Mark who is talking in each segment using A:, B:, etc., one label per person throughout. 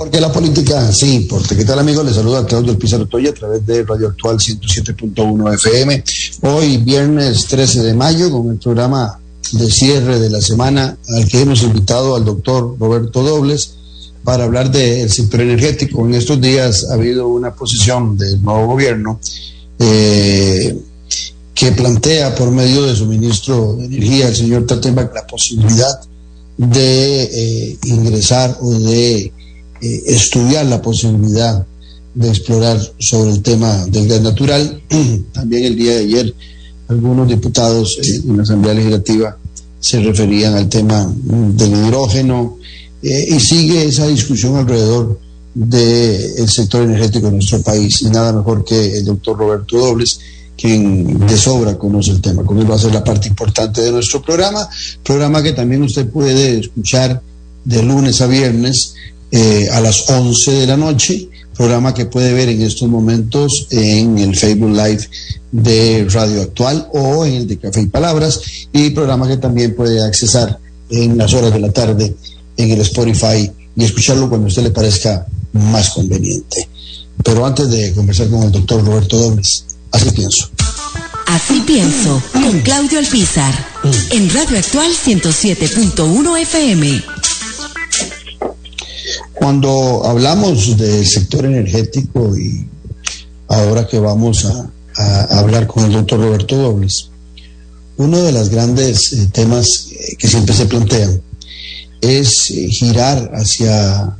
A: Porque la política sí importa. ¿Qué tal amigos? Les saluda Claudio Pizarro Toya a través de Radio Actual 107.1 FM. Hoy viernes 13 de mayo con el programa de cierre de la semana al que hemos invitado al doctor Roberto Dobles para hablar del sector energético. En estos días ha habido una posición del nuevo gobierno eh, que plantea por medio de su ministro de Energía, el señor Tatenbach, la posibilidad de eh, ingresar o de eh, estudiar la posibilidad de explorar sobre el tema del gas natural. También el día de ayer algunos diputados eh, en la Asamblea Legislativa se referían al tema del hidrógeno eh, y sigue esa discusión alrededor del sector energético de nuestro país. Y nada mejor que el doctor Roberto Dobles, quien de sobra conoce el tema. Con él va a ser la parte importante de nuestro programa, programa que también usted puede escuchar de lunes a viernes eh, a las 11 de la noche, programa que puede ver en estos momentos en el Facebook Live de Radio Actual o en el de Café y Palabras, y programa que también puede accesar en las horas de la tarde en el Spotify y escucharlo cuando a usted le parezca más conveniente. Pero antes de conversar con el doctor Roberto Dobles, así pienso.
B: Así pienso, con Claudio Alpizar, en Radio Actual 107.1 FM.
A: Cuando hablamos del sector energético y ahora que vamos a, hablar con el doctor Roberto Dobles, uno de los grandes eh, temas eh, que siempre se plantean es eh, girar hacia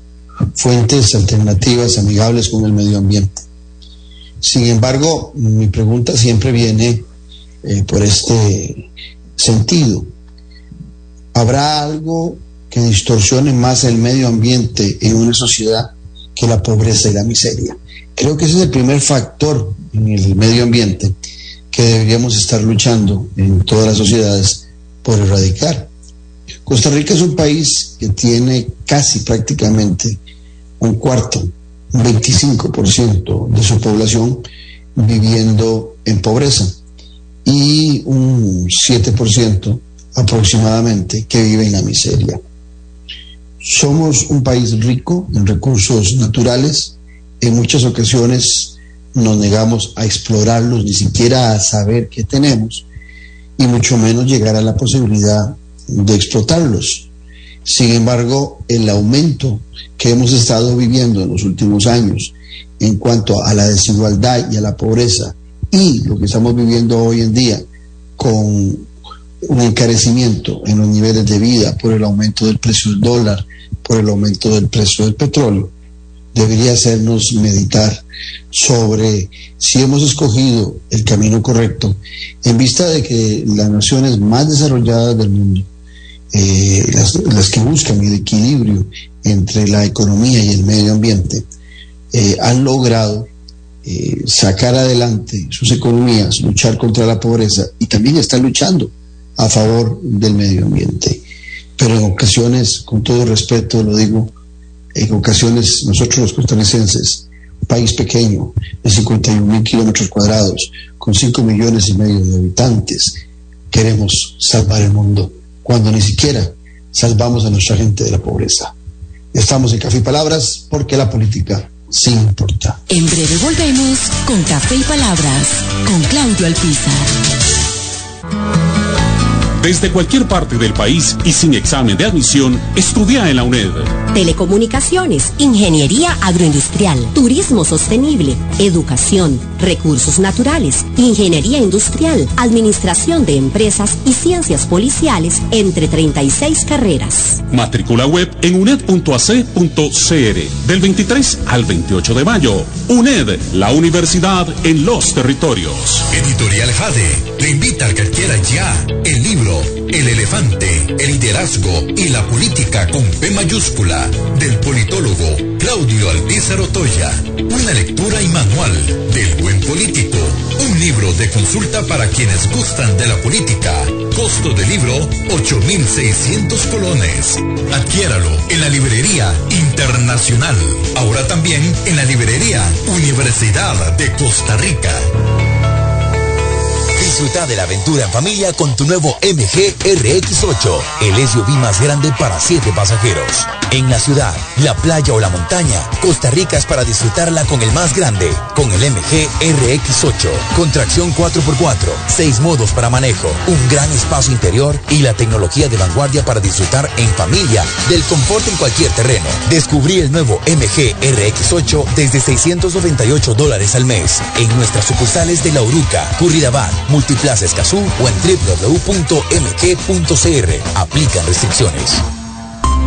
A: fuentes alternativas amigables con el medio ambiente. Sin embargo, mi pregunta siempre viene por este sentido. ¿Habrá algo que distorsione más el medio ambiente en una sociedad que la pobreza y la miseria. Creo que ese es el primer factor en el medio ambiente que deberíamos estar luchando en todas las sociedades por erradicar. Costa Rica es un país que tiene casi prácticamente un cuarto, un 25% de su población viviendo en pobreza y un 7% aproximadamente que vive en la miseria. Somos un país rico en recursos naturales. En muchas ocasiones nos negamos a explorarlos, ni siquiera a saber qué tenemos, y mucho menos llegar a la posibilidad de explotarlos. Sin embargo, el aumento que hemos estado viviendo en los últimos años en cuanto a la desigualdad y a la pobreza y lo que estamos viviendo hoy en día con un encarecimiento en los niveles de vida por el aumento del precio del dólar, por el aumento del precio del petróleo, debería hacernos meditar sobre si hemos escogido el camino correcto en vista de que las naciones más desarrolladas del mundo, eh, las, que buscan el equilibrio entre la economía y el medio ambiente, eh, han logrado eh, sacar adelante sus economías, luchar contra la pobreza y también están luchando a favor del medio ambiente. Pero en ocasiones, con todo respeto lo digo, en ocasiones nosotros los costarricenses, país pequeño de 51 mil kilómetros cuadrados, con 5 millones y medio de habitantes, queremos salvar el mundo, cuando ni siquiera salvamos a nuestra gente de la pobreza. Estamos en Café y Palabras porque la política sí importa.
B: En breve volvemos con Café y Palabras, con Claudio Alpizar.
C: Desde cualquier parte del país y sin examen de admisión, estudia en la UNED.
D: Telecomunicaciones, Ingeniería Agroindustrial, Turismo Sostenible, Educación, Recursos Naturales, Ingeniería Industrial, Administración de Empresas y Ciencias Policiales, entre 36 carreras.
C: Matrícula web en uned.ac.cr del 23 al 28 de mayo. UNED, la universidad en los territorios.
E: Editorial Jade le invita a que adquiera ya el libro El elefante, el liderazgo y la política con P mayúscula del politólogo Claudio Alpizar Otoya. Una lectura y manual del buen político. Un libro de consulta para quienes gustan de la política. Costo del libro 8,600 colones. Adquiéralo en la librería internacional. Ahora también en la librería Universidad de Costa Rica.
F: Disfruta de la aventura en familia con tu nuevo MG RX8, el SUV más grande para 7 pasajeros. En la ciudad, la playa o la montaña, Costa Rica es para disfrutarla con el más grande, con el MG RX8, con tracción 4x4, 6 modos para manejo, un gran espacio interior y la tecnología de vanguardia para disfrutar en familia del confort en cualquier terreno. Descubrí el nuevo MG RX8 desde 698 dólares al mes en nuestras sucursales de La Uruca, Curridabat, Multiplaza Escazú o en www.mg.cr. Aplican restricciones.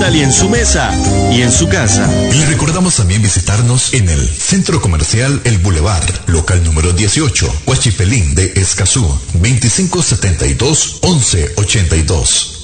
G: a Italia en su mesa y en su casa.
E: Le recordamos también visitarnos en el Centro Comercial El Boulevard, local número 18, Huachipelín de Escazú, 2572-1182.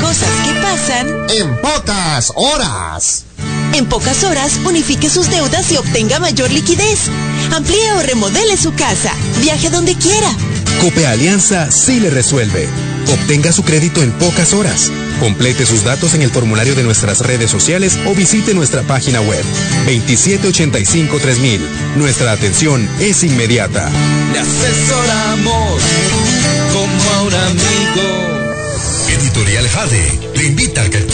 H: Cosas que pasan
I: en pocas horas.
H: En pocas horas, unifique sus deudas y obtenga mayor liquidez. Amplíe o remodele su casa. Viaje donde quiera.
J: Cope Alianza sí le resuelve. Obtenga su crédito en pocas horas. Complete sus datos en el formulario de nuestras redes sociales o visite nuestra página web 2785-3000. Nuestra atención es inmediata.
K: Le asesoramos como a un amigo.
E: Editorial Jade le invita a que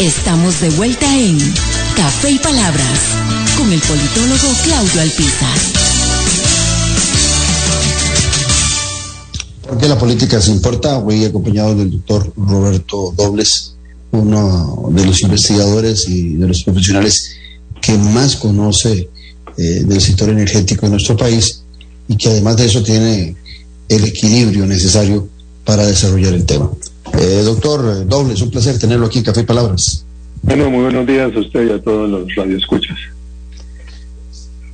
B: Estamos de vuelta en Café y Palabras con el politólogo Claudio Alpizar.
A: ¿Por qué la política se importa? Voy acompañado del doctor Roberto Dobles, uno de los investigadores y de los profesionales que más conoce eh, del sector energético en nuestro país y que además de eso tiene el equilibrio necesario para desarrollar el tema. Eh, doctor Dobles, un placer tenerlo aquí en Café y Palabras.
L: Bueno, muy buenos días a usted y a todos los radioescuchas.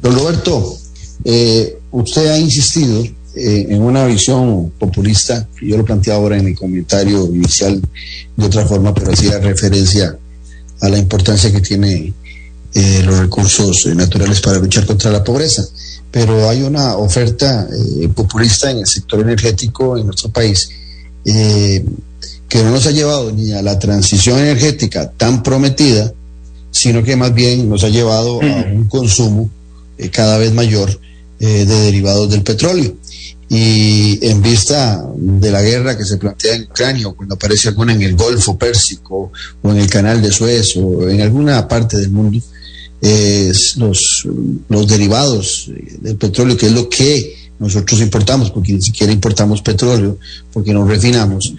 A: Don Roberto, eh, usted ha insistido eh, en una visión populista, yo lo planteé ahora en mi comentario inicial de otra forma, pero hacía referencia a la importancia que tiene eh, los recursos naturales para luchar contra la pobreza. Pero hay una oferta eh, populista en el sector energético en nuestro país eh, que no nos ha llevado ni a la transición energética tan prometida, sino que más bien nos ha llevado a un consumo eh, cada vez mayor eh, de derivados del petróleo. Y en vista de la guerra que se plantea en Ucrania, o cuando aparece alguna en el Golfo Pérsico, o en el Canal de Suez, o en alguna parte del mundo, eh, los, los derivados del petróleo, que es lo que nosotros importamos, porque ni siquiera importamos petróleo, porque no refinamos,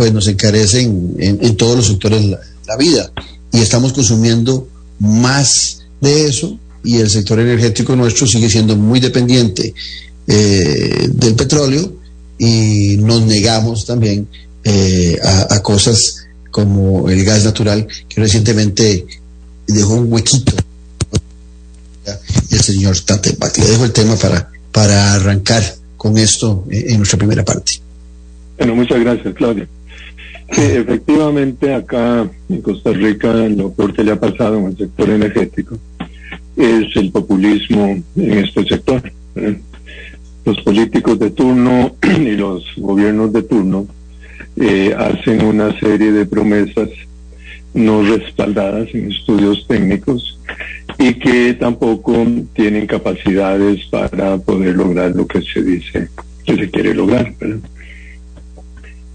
A: pues nos encarecen en, todos los sectores la, vida. Y estamos consumiendo más de eso y el sector energético nuestro sigue siendo muy dependiente eh, del petróleo y nos negamos también eh, a, cosas como el gas natural que recientemente dejó un huequito el señor Tate Le dejo el tema para, para arrancar con esto en nuestra primera parte.
L: Bueno, muchas gracias, Claudia. Sí, efectivamente, acá en Costa Rica lo peor que le ha pasado en el sector energético es el populismo en este sector. ¿eh? Los políticos de turno y los gobiernos de turno eh, hacen una serie de promesas no respaldadas en estudios técnicos y que tampoco tienen capacidades para poder lograr lo que se dice que se quiere lograr.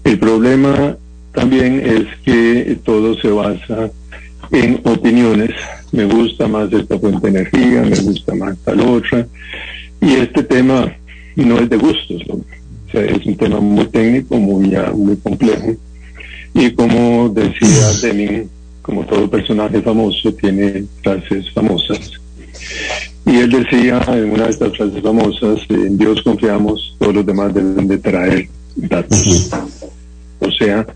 L: El problema también es que todo se basa en opiniones. Me gusta más esta fuente de energía, me gusta más tal otra. Y este tema no es de gustos, es un tema muy técnico, muy, muy complejo. Y como decía Deming, como todo personaje famoso, tiene frases famosas. Y él decía en una de estas frases famosas, en Dios confiamos, todos los demás deben de traer datos. O sea,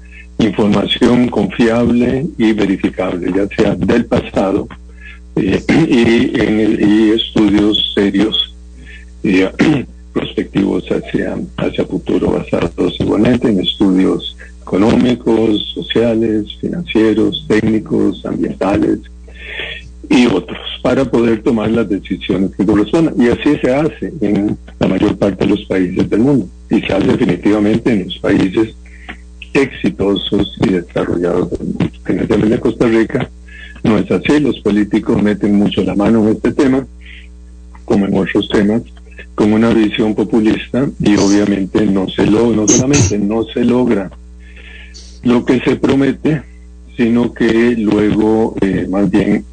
L: información confiable y verificable, ya sea del pasado eh, y, estudios serios y prospectivos hacia, hacia futuro, basados igualmente en estudios económicos, sociales, financieros, técnicos, ambientales y otros, para poder tomar las decisiones que correspondan. Y así se hace en la mayor parte de los países del mundo, y se hace definitivamente en los países exitosos y desarrollados. En tema de Costa Rica no es así, los políticos meten mucho la mano en este tema, como en otros temas, con una visión populista y obviamente no se lo, no solamente no se logra lo que se promete, sino que luego eh, más bien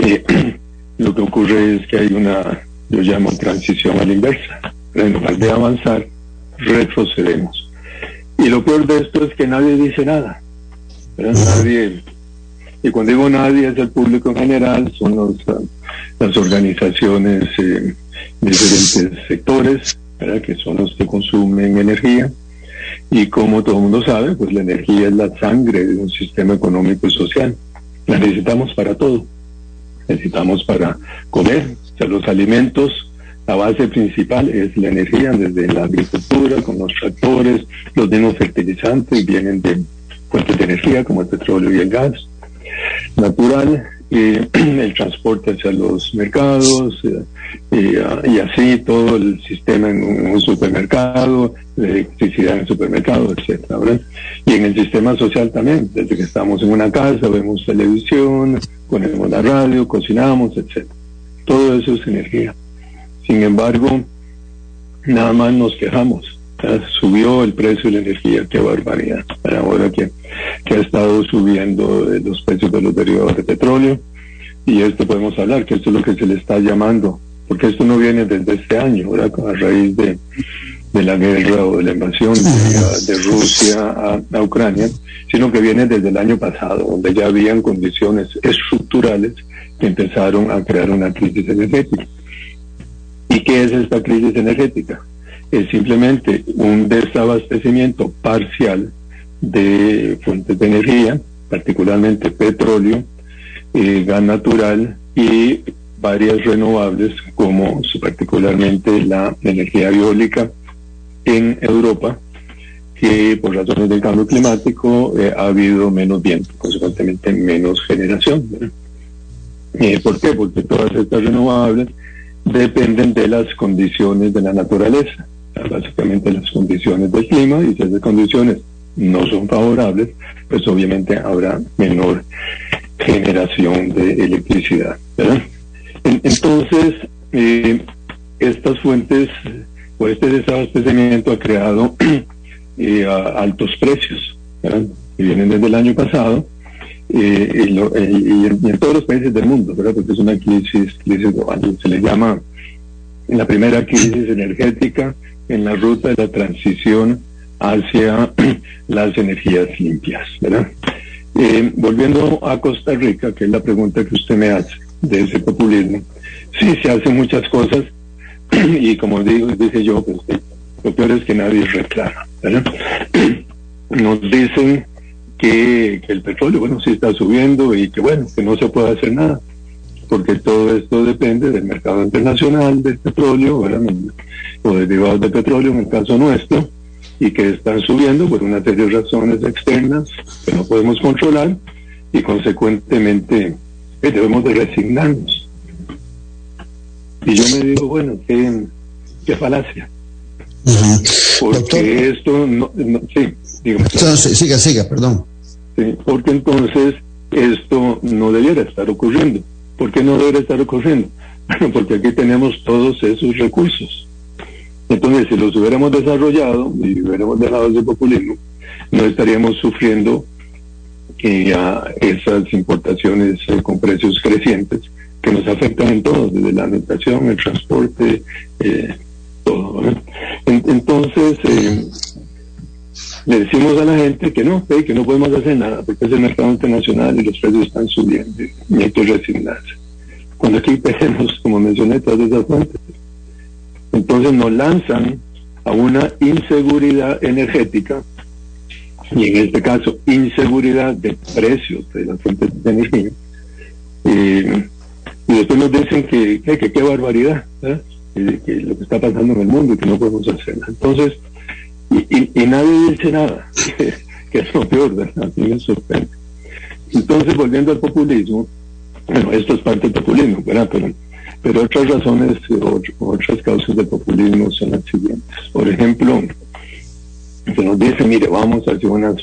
L: eh, lo que ocurre es que hay una, yo llamo transición a la inversa. En lugar de avanzar, retrocedemos. Y lo peor de esto es que nadie dice nada. Nadie, y cuando digo nadie es el público en general, son los, las organizaciones eh, diferentes sectores, que son los que consumen energía. Y como todo el mundo sabe, pues la energía es la sangre de un sistema económico y social. La necesitamos para todo. Necesitamos para comer, o sea, los alimentos la base principal es la energía desde la agricultura, con los tractores, los mismos fertilizantes vienen de fuentes de energía como el petróleo y el gas natural, y el transporte hacia los mercados eh, ah, y, así todo el sistema en un, supermercado, electricidad en el supermercado, etcétera, Y en el sistema social también, desde que estamos en una casa, vemos televisión, ponemos la radio, cocinamos, etcétera. Todo eso es energía. Sin embargo, nada más nos quejamos. Subió el precio de la energía, qué barbaridad. Ahora que, ha estado subiendo los precios de los derivados de petróleo, y esto podemos hablar, que esto es lo que se le está llamando, porque esto no viene desde este año, a raíz de, de la guerra o de la invasión de, Rusia a, a, Ucrania, sino que viene desde el año pasado, donde ya habían condiciones estructurales que empezaron a crear una crisis energética. ¿Y qué es esta crisis energética? Es simplemente un desabastecimiento parcial de fuentes de energía, particularmente petróleo, eh, gas natural y varias renovables, como particularmente la energía eólica en Europa, que por razones del cambio climático eh, ha habido menos viento, consecuentemente menos generación. Eh, ¿Por qué? Porque todas estas renovables dependen de las condiciones de la naturaleza, básicamente las condiciones del clima, y si esas condiciones no son favorables, pues obviamente habrá menor generación de electricidad. Entonces, eh, estas fuentes o este desabastecimiento ha creado eh, altos precios, que vienen desde el año pasado, eh, y, en, todos los países del mundo, ¿verdad? porque es una crisis, crisis global. Se le llama la primera crisis energética en la ruta de la transición hacia las energías limpias. ¿verdad? Eh, volviendo a Costa Rica, que es la pregunta que usted me hace de ese populismo, sí se hacen muchas cosas y como digo, dice yo, pues, lo peor es que nadie reclama. ¿verdad? Nos dicen que, el petróleo, bueno, sí está subiendo y que, bueno, que no se puede hacer nada, porque todo esto depende del mercado internacional del petróleo, o derivados de petróleo en el caso nuestro, y que están subiendo por una serie de razones externas que no podemos controlar y consecuentemente eh, debemos de resignarnos. Y yo me digo, bueno, qué, qué falacia. Porque esto no, sí.
A: Siga, siga, perdón.
L: Sí, porque entonces esto no debiera estar ocurriendo. ¿Por qué no debería estar ocurriendo? Bueno, porque aquí tenemos todos esos recursos. Entonces, si los hubiéramos desarrollado y hubiéramos dejado ese populismo, no estaríamos sufriendo eh, esas importaciones eh, con precios crecientes que nos afectan en todo, desde la alimentación, el transporte, eh, todo. entonces, eh, le decimos a la gente que no, que no podemos hacer nada, porque es el mercado internacional y los precios están subiendo y hay que resignarse. Cuando aquí tenemos, como mencioné, todas esas fuentes. Entonces nos lanzan a una inseguridad energética y en este caso inseguridad de precios de las fuentes de energía. y después nos dicen que, que, qué barbaridad, ¿eh? que, lo que está pasando en el mundo y que no podemos hacer nada. Entonces, y, nadie dice nada, que es lo peor, ¿verdad? Me sorprende. Entonces, volviendo al populismo, bueno, esto es parte del populismo, ¿verdad? Pero, pero otras razones, otras causas del populismo son las siguientes. Por ejemplo, se nos dice, mire, vamos hacia una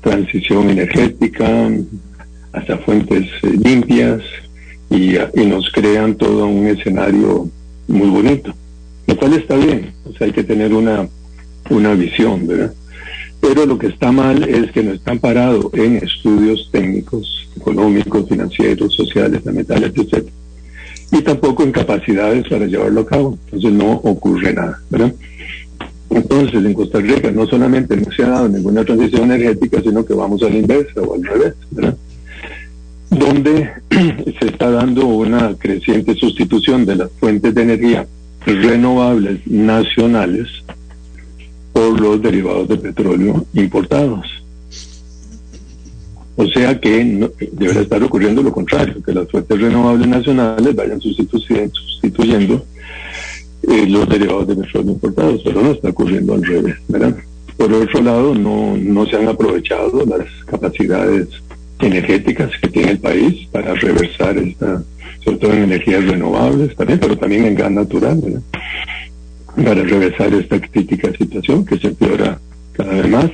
L: transición energética, hasta fuentes eh, limpias, y, y, nos crean todo un escenario muy bonito, lo cual está bien, o sea, hay que tener una, una visión, ¿verdad? Pero lo que está mal es que no están parados en estudios técnicos, económicos, financieros, sociales, ambientales, etc. Y tampoco en capacidades para llevarlo a cabo. Entonces no ocurre nada, ¿verdad? Entonces, en Costa Rica no solamente no se ha dado ninguna transición energética, sino que vamos a la inversa o al revés, ¿verdad? Donde se está dando una creciente sustitución de las fuentes de energía renovables nacionales por los derivados de petróleo importados. O sea que no, debería estar ocurriendo lo contrario, que las fuentes renovables nacionales vayan sustituyendo, sustituyendo eh, los derivados de petróleo importados, pero no está ocurriendo al revés, ¿verdad? Por otro lado, no, no se han aprovechado las capacidades energéticas que tiene el país para reversar esta, sobre todo en energías renovables también, pero también en gas natural, ¿verdad? Para reversar esta crítica situación que se empeora cada vez más.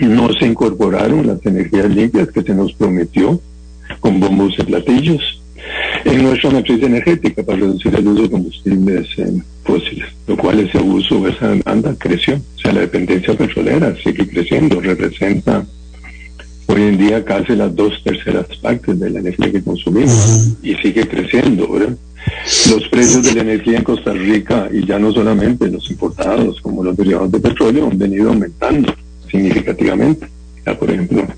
L: No se incorporaron las energías limpias que se nos prometió con bombos y platillos en nuestra matriz energética para reducir el uso de combustibles fósiles, lo cual ese uso, esa demanda creció. O sea, la dependencia petrolera sigue creciendo, representa hoy en día casi las dos terceras partes de la energía que consumimos y sigue creciendo, ¿verdad? Los precios de la energía en Costa Rica, y ya no solamente los importados como los derivados de petróleo, han venido aumentando significativamente. Ya, por ejemplo,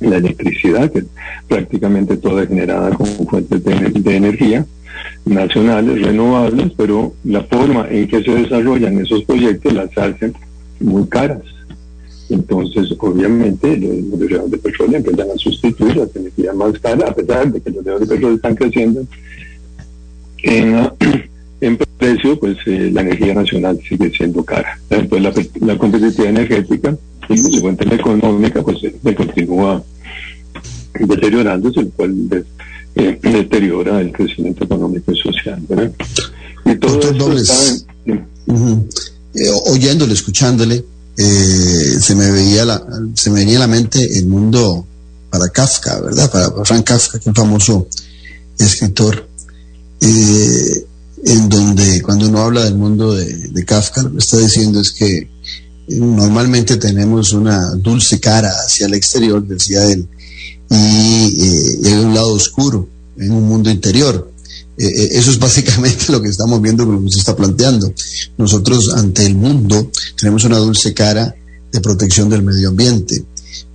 L: la electricidad, que prácticamente toda es generada con fuentes de, energía nacionales, renovables, pero la forma en que se desarrollan esos proyectos las hacen muy caras. Entonces, obviamente, los derivados de petróleo empiezan a sustituir las energías más caras, a pesar de que los derivados de petróleo están creciendo en, en precio, pues eh, la energía nacional sigue siendo cara. Entonces, la, la competitividad energética y consecuentemente la económica pues se, continúa deteriorándose, el cual eh, deteriora el crecimiento económico y social. Y todo
A: eh, oyéndole, escuchándole, eh, se me veía la, se me venía a la mente el mundo para Kafka, ¿verdad? Para Frank Kafka, que es un famoso escritor, en donde cuando uno habla del mundo de, Kafka, lo que está diciendo es que normalmente tenemos una dulce cara hacia el exterior, decía él, y, eh, hay un lado oscuro en un mundo interior. Eh, eh, eso es básicamente lo que estamos viendo, lo que se está planteando. Nosotros ante el mundo tenemos una dulce cara de protección del medio ambiente,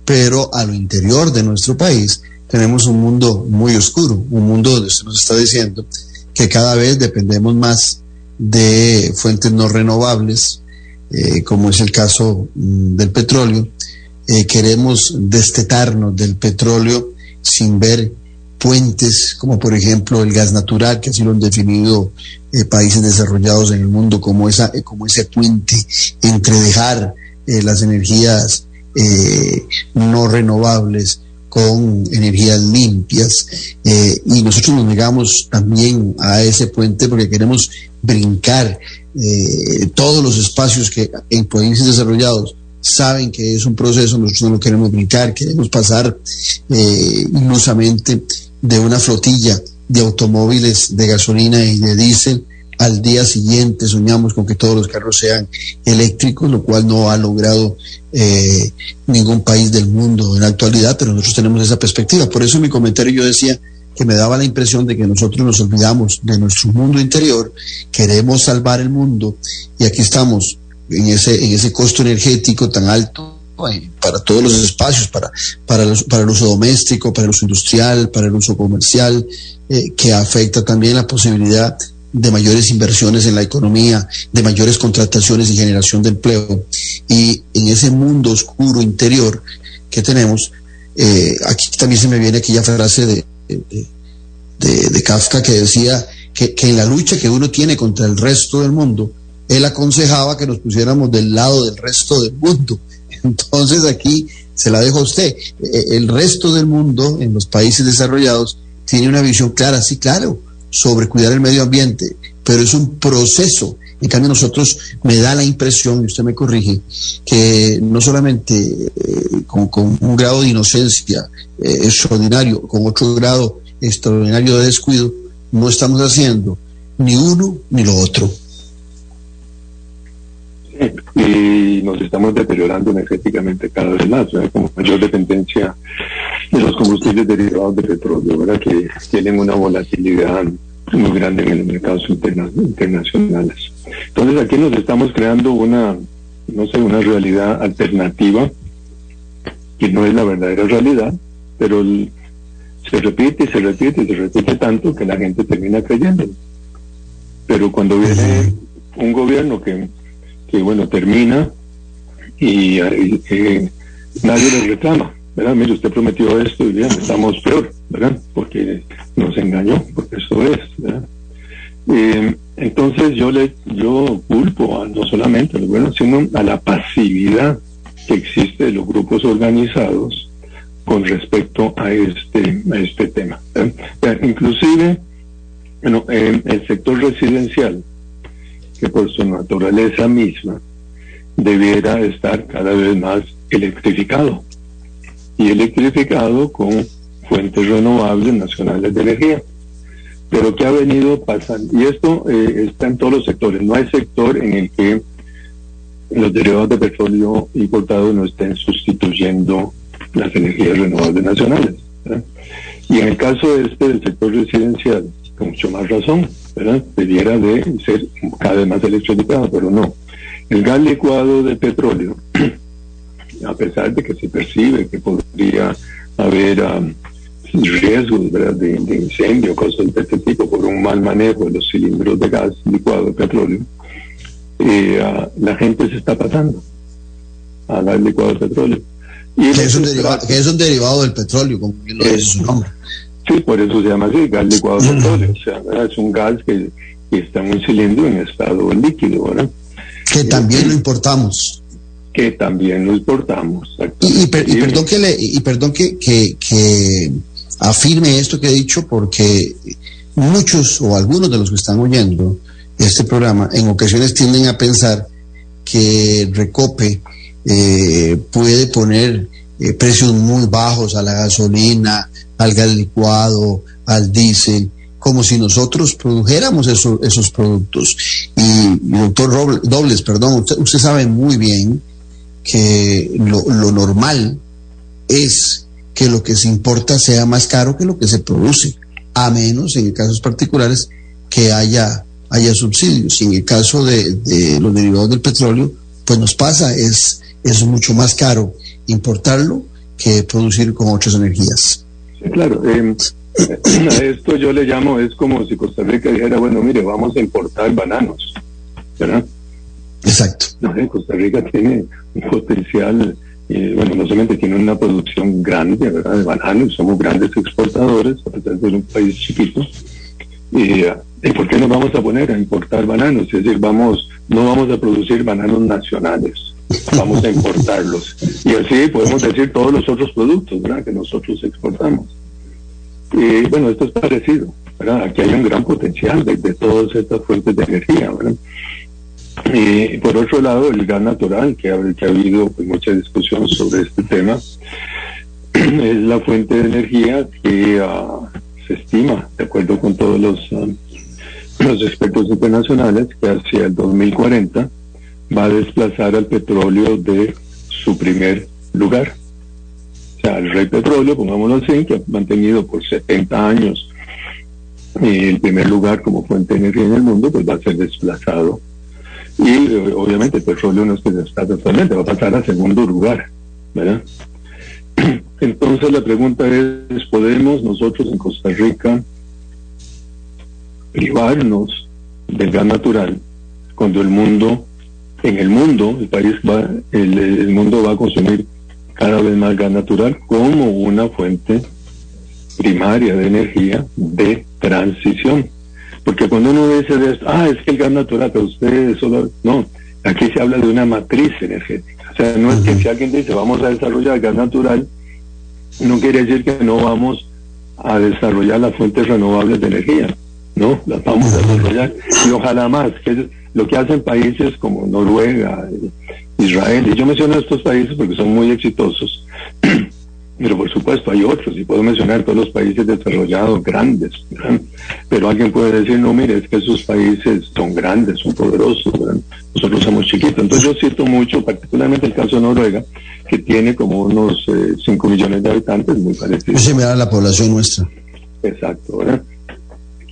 A: pero a lo interior de nuestro país tenemos un mundo muy oscuro, un mundo donde se nos está diciendo que cada vez dependemos más de fuentes no renovables, eh, como es el caso mm, del petróleo, eh, queremos destetarnos del petróleo sin ver puentes, como por ejemplo el gas natural, que así lo han definido eh, países desarrollados en el mundo como, esa, como ese puente entre dejar las energías no renovables con energías limpias y nosotros nos negamos también a ese puente porque queremos brincar eh, todos los espacios que en países desarrollados saben que es un proceso, nosotros no lo queremos brincar, queremos pasar eh, de una flotilla de automóviles de gasolina y de diésel al día siguiente soñamos con que todos los carros sean eléctricos, lo cual no ha logrado eh, ningún país del mundo en la actualidad, pero nosotros tenemos esa perspectiva. Por eso en mi comentario yo decía que me daba la impresión de que nosotros nos olvidamos de nuestro mundo interior, queremos salvar el mundo y aquí estamos en ese, en ese costo energético tan alto eh, para todos los espacios, para, para, para el uso doméstico, para el uso industrial, para el uso comercial, eh, que afecta también la posibilidad de mayores inversiones en la economía, de mayores contrataciones y generación de empleo. Y en ese mundo oscuro interior que tenemos, eh, aquí también se me viene aquella frase de, de, Kafka que decía que, que en la lucha que uno tiene contra el resto del mundo, él aconsejaba que nos pusiéramos del lado del resto del mundo. Entonces aquí se la dejo a usted. E, el resto del mundo, en los países desarrollados, tiene una visión clara, sí, claro, sobre cuidar el medio ambiente, pero es un proceso. En cambio, nosotros me da la impresión, y usted me corrige, que no solamente eh, con, un grado de inocencia eh, extraordinario, con otro grado extraordinario de descuido, no estamos haciendo ni uno ni lo otro
L: y nos estamos deteriorando energéticamente cada vez más, con mayor dependencia de los combustibles derivados de petróleo, que tienen una volatilidad muy grande en los mercados internacionales. Entonces aquí nos estamos creando una, no sé, una realidad alternativa que no es la verdadera realidad, pero se repite y se repite y se repite tanto que la gente termina creyendo. Pero cuando viene un gobierno que que bueno, termina y, nadie le reclama, ¿verdad? Mire, usted prometió esto y bien, estamos peor, ¿verdad? Porque nos engañó, porque eso es, ¿verdad? Eh, entonces yo le yo culpo a, no solamente a los gobiernos, sino a la pasividad que existe de los grupos organizados con respecto a este a este tema. inclusive, bueno, el sector residencial que por su naturaleza misma debiera estar cada vez más electrificado y electrificado con fuentes renovables nacionales de energía. Pero ¿qué ha venido pasando? Y esto eh, está en todos los sectores. No hay sector en el que los derivados de petróleo importados no estén sustituyendo las energías renovables nacionales. Y en el caso este del sector residencial, con mucho más razón, ¿verdad? Debiera de ser cada vez más electrificado, pero no. El gas licuado de petróleo, a pesar de que se percibe que podría haber um, riesgos De, incendio, cosas de este tipo, por un mal manejo de los cilindros de gas licuado de petróleo, eh, la gente se está pasando a gas licuado de petróleo.
A: Y que, es un derivado, que es un derivado del petróleo, como lo dice su nombre.
L: Sí, por eso se llama así, gas licuado de petróleo. O sea, es un gas que, está en un cilindro en estado líquido, ¿verdad?
A: Que también lo importamos.
L: Que también lo importamos.
A: Y, perdón que le, y perdón que, que, afirme esto que he dicho, porque muchos o algunos de los que están oyendo este programa en ocasiones tienden a pensar que Recope eh, puede poner eh, precios muy bajos a la gasolina, al gas licuado, al diésel, como si nosotros produjéramos esos productos. Y, doctor Dobles, perdón, usted, sabe muy bien que lo, normal es que lo que se importa sea más caro que lo que se produce, a menos en casos particulares que haya, haya subsidios. Y en el caso de, de los derivados del petróleo, pues nos pasa, es, es mucho más caro importarlo que producir con otras energías.
L: claro, eh, a esto yo le llamo, es como si Costa Rica dijera, bueno, mire, vamos a importar bananos, ¿verdad?
A: Exacto.
L: Costa Rica tiene un potencial, eh, bueno, no solamente tiene una producción grande. De bananos, somos grandes exportadores, a pesar de ser un país chiquito. Y, ¿Y por qué nos vamos a poner a importar bananos? Es decir, vamos, no vamos a producir bananos nacionales vamos a importarlos. Y así podemos decir todos los otros productos ¿verdad? que nosotros exportamos. Y bueno, esto es parecido. ¿verdad? Aquí hay un gran potencial de, todas estas fuentes de energía. ¿verdad? Y por otro lado, el gas natural, que ha, habido pues, mucha discusión sobre este tema, es la fuente de energía que uh, se estima, de acuerdo con todos los, um, los expertos internacionales, que hacia el 2040 va a desplazar al petróleo de su primer lugar. O sea, el rey petróleo, pongámoslo así, que ha mantenido por 70 años eh, el primer lugar como fuente de energía en el mundo, pues va a ser desplazado. Y obviamente el petróleo no es que se está totalmente, va a pasar a segundo lugar, ¿verdad? Entonces la pregunta es, ¿podemos nosotros en Costa Rica privarnos del gas natural cuando el mundo, en el mundo, el país va, el, el mundo va a consumir cada vez más gas natural como una fuente primaria de energía de transición. Porque cuando uno dice de esto, ah, es que el gas natural, pero ustedes solo, no, aquí se habla de una matriz energética. O sea, no es que si alguien dice vamos a desarrollar gas natural, no quiere decir que no vamos a desarrollar las fuentes renovables de energía, ¿no? Las vamos a desarrollar. Y ojalá más, que es lo que hacen países como Noruega, Israel, y yo menciono estos países porque son muy exitosos, pero por supuesto hay otros, y puedo mencionar todos los países desarrollados grandes, pero alguien puede decir, no, mire, es que esos países son grandes, son poderosos, nosotros somos chiquitos. Entonces yo siento mucho, particularmente el caso de Noruega, que tiene como unos 5 eh, millones de habitantes, muy parecido.
A: Es similar a la población nuestra.
L: Exacto, ¿verdad?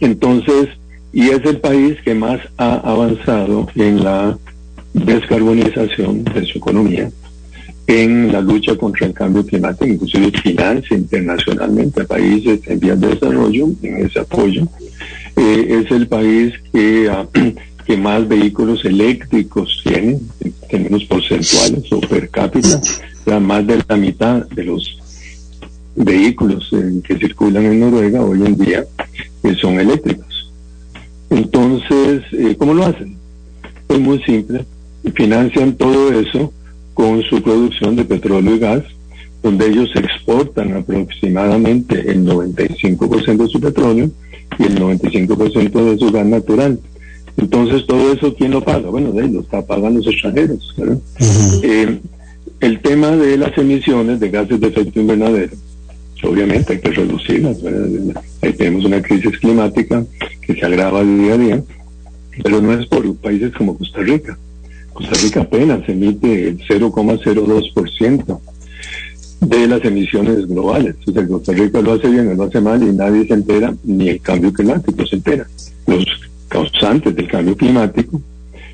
L: Entonces, y es el país que más ha avanzado en la descarbonización de su economía, en la lucha contra el cambio climático, inclusive financia internacionalmente a países en vías de desarrollo en ese apoyo. Eh, es el país que, uh, que más vehículos eléctricos tiene, en términos porcentuales o per cápita, o más de la mitad de los vehículos eh, que circulan en Noruega hoy en día eh, son eléctricos. Entonces, eh, ¿cómo lo hacen? Es muy simple. Financian todo eso con su producción de petróleo y gas, donde ellos exportan aproximadamente el 95% de su petróleo y el 95% de su gas natural. Entonces, todo eso, ¿quién lo paga? Bueno, de lo está pagando los extranjeros. eh, el tema de las emisiones de gases de efecto invernadero, obviamente hay que reducirlas. Ahí tenemos una crisis climática que se agrava día a día, pero no es por países como Costa Rica. Costa Rica apenas emite el 0,02% de las emisiones globales. O Costa Rica lo hace bien o lo hace mal y nadie se entera, ni el cambio climático se entera. Los causantes del cambio climático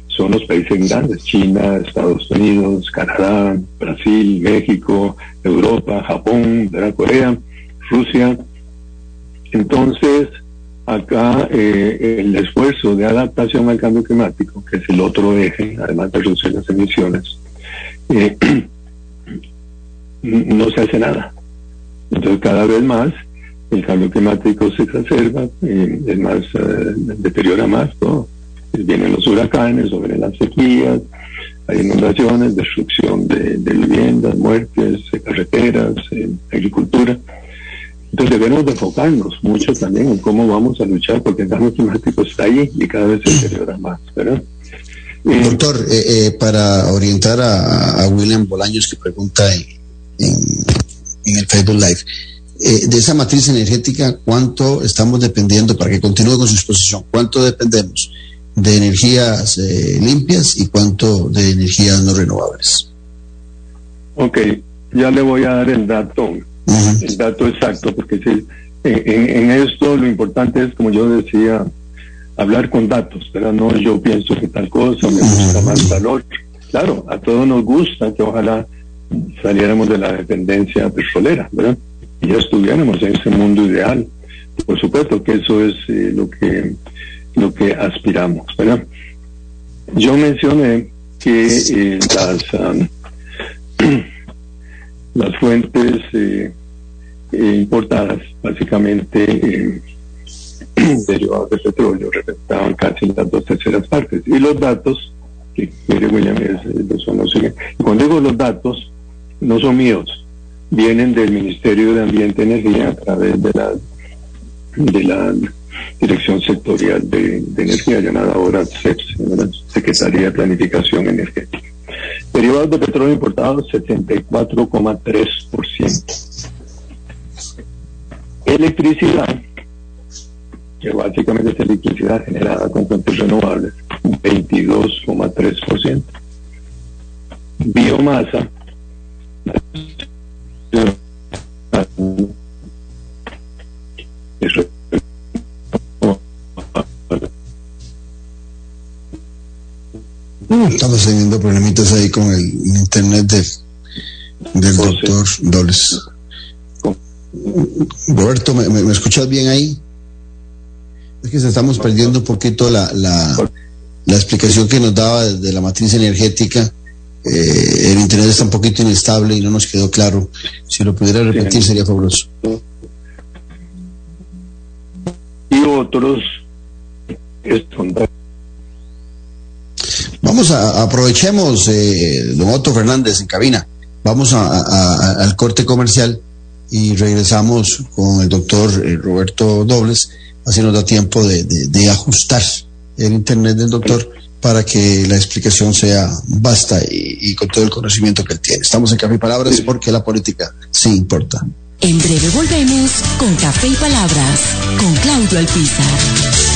L: son los países grandes, China, Estados Unidos, Canadá, Brasil, México, Europa, Japón, Corea, Rusia. Entonces, acá eh, el esfuerzo de adaptación al cambio climático, que es el otro eje, además de reducir las emisiones, eh, no se hace nada. Entonces, cada vez más el cambio climático se exacerba, eh, es más, deteriora más todo vienen los huracanes vienen las sequías, hay inundaciones, destrucción de, viviendas, muertes, carreteras, agricultura. Entonces debemos de enfocarnos mucho también en cómo vamos a luchar porque el cambio climático está ahí y cada vez se deteriora más, ¿verdad?
A: Eh, Doctor, eh, eh, para orientar a, William Bolaños que pregunta en, en, el Facebook Live, de esa matriz energética, ¿cuánto estamos dependiendo, para que continúe con su exposición, cuánto dependemos de energías eh, limpias y cuánto de energías no renovables.
L: Ok, ya le voy a dar el dato, el dato exacto, porque si, en, esto lo importante es, como yo decía, hablar con datos, pero no yo pienso que tal cosa me gusta más valor. Claro, a todos nos gusta que ojalá saliéramos de la dependencia petrolera, ¿verdad? Y ya estuviéramos en ese mundo ideal. Por supuesto que eso es eh, lo que lo que aspiramos, ¿verdad? Yo mencioné que eh, las, um, las fuentes eh, eh, importadas, básicamente derivados de petróleo, representaban casi las dos terceras partes. Y los datos, que mire William, son los siguientes. Cuando digo los datos, no son míos, vienen del Ministerio de Ambiente y Energía a través de la de la Dirección Sectorial de, Energía, llamada ahora CEPS, Secretaría de Planificación Energética. Derivados de petróleo importados, 74,3%. Electricidad, que básicamente es electricidad generada con fuentes renovables, 22,3%. Biomasa, eso
A: Estamos teniendo problemitas ahí con el internet de, del doctor Doles. Roberto, ¿me, me, escuchas bien ahí? Es que estamos perdiendo un poquito la, la, la explicación que nos daba de la matriz energética. Eh, el internet está un poquito inestable y no nos quedó claro. Si lo pudiera repetir sería fabuloso.
L: Y otros
A: Vamos a aprovechemos, eh, don Otto Fernández en cabina. Vamos a, al corte comercial y regresamos con el doctor eh, Roberto Dobles. Así nos da tiempo de, de, ajustar el internet del doctor para que la explicación sea basta y, con todo el conocimiento que él tiene. Estamos en Café y Palabras porque la política sí importa.
B: En breve volvemos con Café y Palabras con Claudio Alpizar.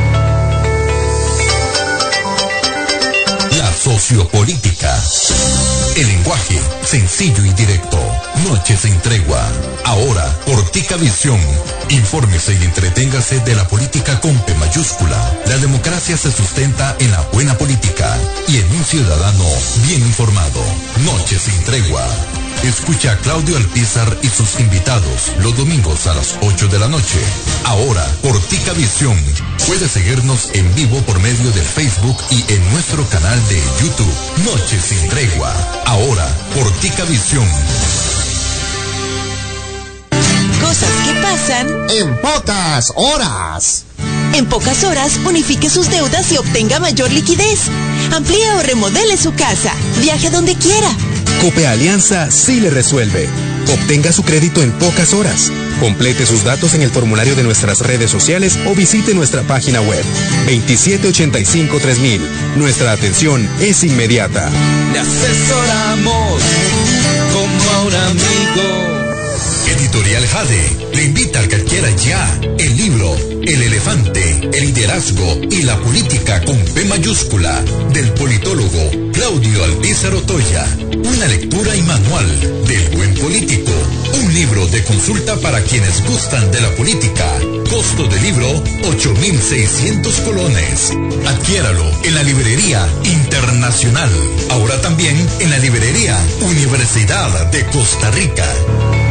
E: Sociopolítica. El lenguaje sencillo y directo. Noches sin tregua. Ahora, por Tica Visión. Infórmese y entreténgase de la política con P mayúscula. La democracia se sustenta en la buena política y en un ciudadano bien informado. Noches sin tregua. Escucha a Claudio Alpizar y sus invitados los domingos a las 8 de la noche. Ahora, por Tica Visión. Puede seguirnos en vivo por medio del Facebook y en nuestro canal de YouTube. Noche sin tregua. Ahora, por Tica Visión.
H: Cosas que pasan
I: en pocas horas.
H: En pocas horas, unifique sus deudas y obtenga mayor liquidez. Amplíe o remodele su casa. Viaje donde quiera
J: Cope Alianza sí le resuelve. Obtenga su crédito en pocas horas. Complete sus datos en el formulario de nuestras redes sociales o visite nuestra página web 2785-3000. Nuestra atención es inmediata.
K: Le asesoramos como a un amigo.
E: Editorial Jade le invita al que adquiera ya el libro El elefante, el liderazgo y la política con P mayúscula del politólogo Claudio Alpizar Otoya. Una lectura y manual del buen político. Un libro de consulta para quienes gustan de la política. Costo de libro 8,600 colones. Adquiéralo en la librería internacional. Ahora también en la librería Universidad de Costa Rica.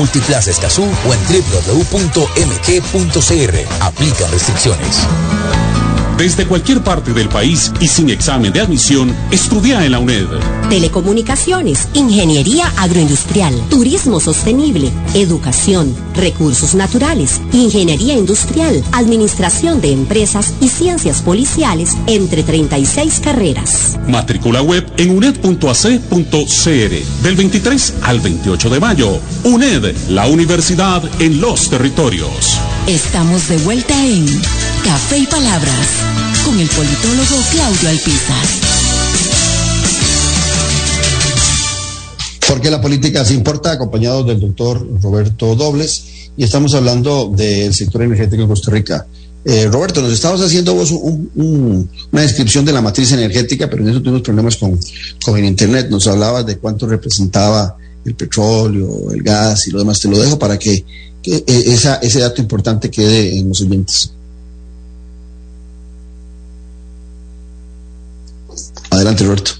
F: Multiplaza Escazú o en www.mg.cr. Aplican restricciones.
C: Desde cualquier parte del país y sin examen de admisión, estudia en la UNED.
D: Telecomunicaciones, ingeniería agroindustrial, turismo sostenible, educación, recursos naturales, ingeniería industrial, administración de empresas y ciencias policiales, entre 36 carreras.
C: Matrícula web en uned.ac.cr del 23 al 28 de mayo. UNED, la universidad en los territorios.
B: Estamos de vuelta en Café y Palabras con el politólogo Claudio Alpizar.
A: Porque la política se importa, acompañado del doctor Roberto Dobles, y estamos hablando del sector energético en Costa Rica. Eh, Roberto, nos estabas haciendo vos una descripción de la matriz energética, pero en eso tuvimos problemas con, con el Internet. Nos hablabas de cuánto representaba el petróleo, el gas y lo demás. Te lo dejo para que, eh, esa, ese dato importante quede en los oyentes. Adelante, Roberto.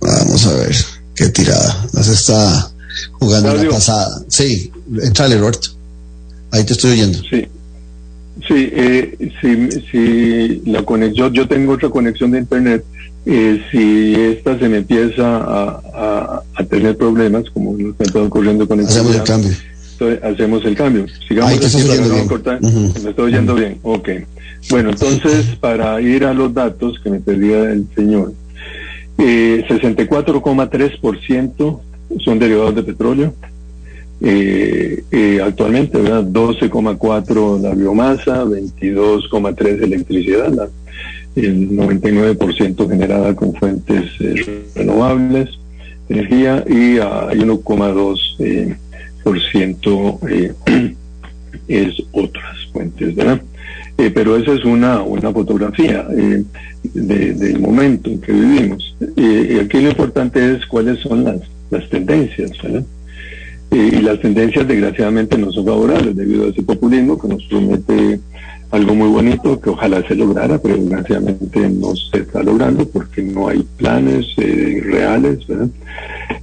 A: Vamos a ver qué tirada. Nos está jugando la pasada. Sí, entrale, Roberto. Ahí te estoy oyendo.
L: Sí. Sí, eh, si, la conexión, yo tengo otra conexión de internet, eh, si esta se me empieza a, tener problemas, como lo que está ocurriendo con
A: el Hacemos el cambio.
L: hacemos el cambio. Sigamos
A: Ahí te estoy oyendo bien.
L: Me estoy oyendo bien, ok. Bueno, entonces, para ir a los datos que me pedía el señor, eh, 64,3% son derivados de petróleo, eh, eh, actualmente, ¿verdad? 12,4 la biomasa, 22,3 electricidad, el 99% generada con fuentes eh, renovables de energía y hay 1,2 eh, por ciento es otras fuentes, ¿verdad? pero esa es una, una fotografía del momento en que vivimos. y aquí lo importante es cuáles son las, las tendencias, ¿verdad? Y las tendencias desgraciadamente no son favorables debido a ese populismo que nos promete algo muy bonito que ojalá se lograra, pero desgraciadamente no se está logrando porque no hay planes eh, reales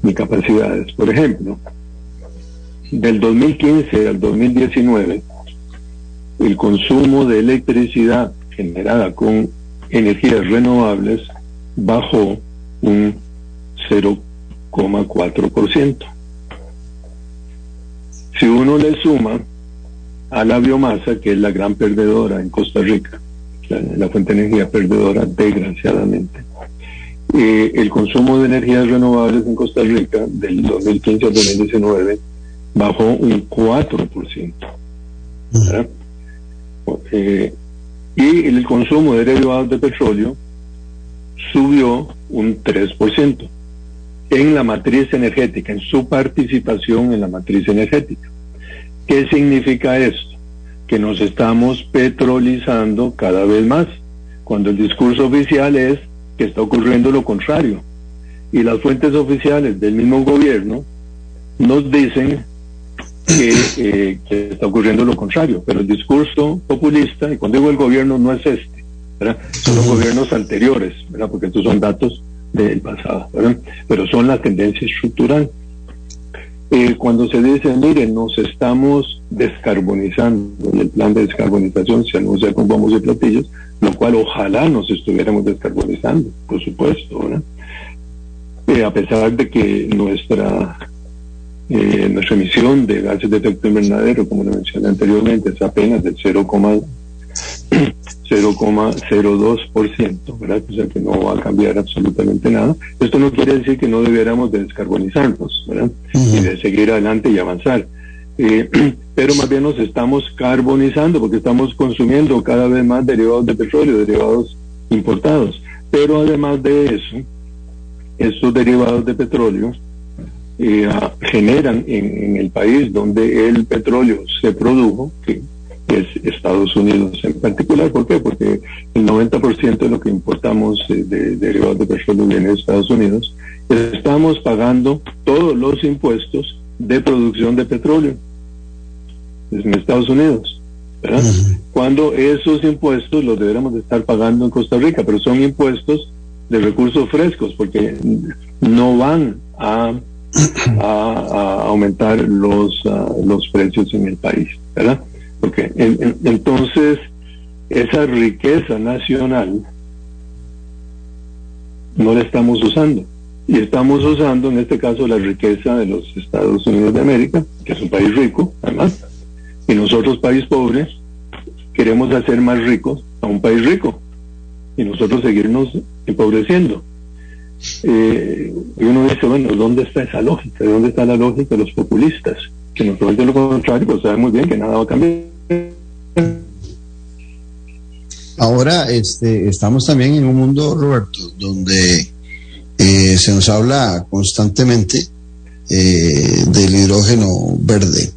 L: ni capacidades. Por ejemplo, del 2015 al 2019, el consumo de electricidad generada con energías renovables bajó un 0,4%. Si uno le suma a la biomasa, que es la gran perdedora en Costa Rica, la, fuente de energía perdedora, desgraciadamente, eh, el consumo de energías renovables en Costa Rica del 2015 al 2019 bajó un 4%. Eh, y el consumo de derivados de petróleo subió un 3% en la matriz energética, en su participación en la matriz energética. ¿Qué significa esto? Que nos estamos petrolizando cada vez más, cuando el discurso oficial es que está ocurriendo lo contrario. Y las fuentes oficiales del mismo gobierno nos dicen que, eh, está ocurriendo lo contrario, pero el discurso populista, y cuando digo el gobierno no es este, son los gobiernos anteriores, ¿verdad? porque estos son datos del pasado, pero son las tendencias estructurales. Eh, cuando se dice, miren, nos estamos descarbonizando y el plan de descarbonización se anuncia con bombos y platillos, lo cual ojalá nos estuviéramos descarbonizando, por supuesto, eh, a pesar de que nuestra eh, nuestra emisión de gases de efecto invernadero, como lo mencioné anteriormente, es apenas del 0, 0,02%, ¿verdad? O sea que no va a cambiar absolutamente nada. Esto no quiere decir que no debiéramos de descarbonizarnos, ¿verdad? Y de seguir adelante y avanzar. Eh, pero más bien nos estamos carbonizando porque estamos consumiendo cada vez más derivados de petróleo, derivados importados. Pero además de eso, estos derivados de petróleo eh, generan en, en, el país donde el petróleo se produjo, que es Estados Unidos en particular. ¿Por qué? Porque el 90% de lo que importamos de, derivados de petróleo viene de Estados Unidos. Estamos pagando todos los impuestos de producción de petróleo en Estados Unidos. ¿verdad? Cuando esos impuestos los deberíamos de estar pagando en Costa Rica, pero son impuestos de recursos frescos porque no van a, a, aumentar los, los precios en el país, ¿verdad? Porque entonces esa riqueza nacional no la estamos usando. Y estamos usando en este caso la riqueza de los Estados Unidos de América, que es un país rico, además, y nosotros, país pobre, queremos hacer más ricos a un país rico y nosotros seguirnos empobreciendo. Eh, y uno dice, bueno, ¿dónde está esa lógica? ¿Dónde está la lógica de los populistas? Que nos prometen lo contrario, pues saben muy bien que nada va a cambiar.
A: Ahora este, estamos también en un mundo, Roberto, donde eh, se nos habla constantemente eh, del hidrógeno verde.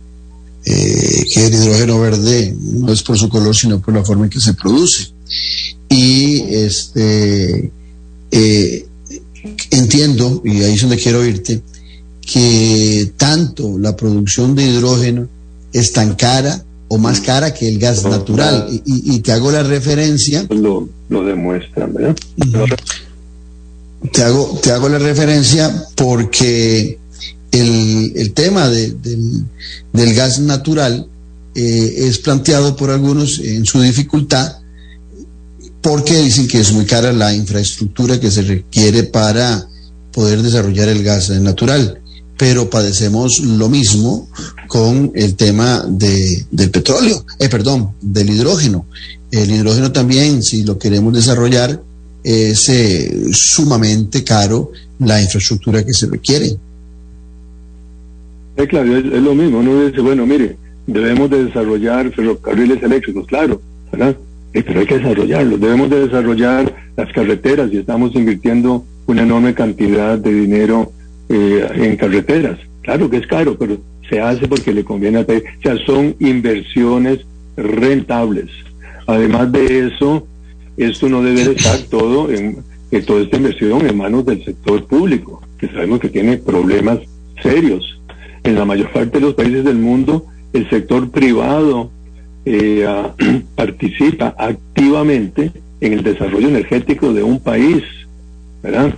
A: eh, que el hidrógeno verde no es por su color, sino por la forma en que se produce. Y este eh, entiendo, y ahí es donde quiero irte, que tanto la producción de hidrógeno es tan cara o más cara que el gas natural. Y, te hago la referencia.
L: Lo, lo demuestran, ¿verdad?
A: Te hago, te hago la referencia porque el, el tema del, gas natural eh, es planteado por algunos en su dificultad porque dicen que es muy cara la infraestructura que se requiere para poder desarrollar el gas natural. Pero padecemos lo mismo con el tema de, del petróleo, eh, perdón, del hidrógeno. El hidrógeno también, si lo queremos desarrollar, es eh, sumamente caro la infraestructura que se requiere.
L: Eh, claro, es, lo mismo. Uno dice, bueno, mire, debemos de desarrollar ferrocarriles eléctricos, claro. Eh, pero hay que desarrollarlos. Debemos de desarrollar las carreteras y estamos invirtiendo una enorme cantidad de dinero en carreteras. Claro que es caro, pero se hace porque le conviene a O sea, son inversiones rentables. Además de eso, esto no debe estar todo en, toda esta inversión en manos del sector público, que sabemos que tiene problemas serios. En la mayor parte de los países del mundo, el sector privado eh, participa activamente en el desarrollo energético de un país, ¿verdad?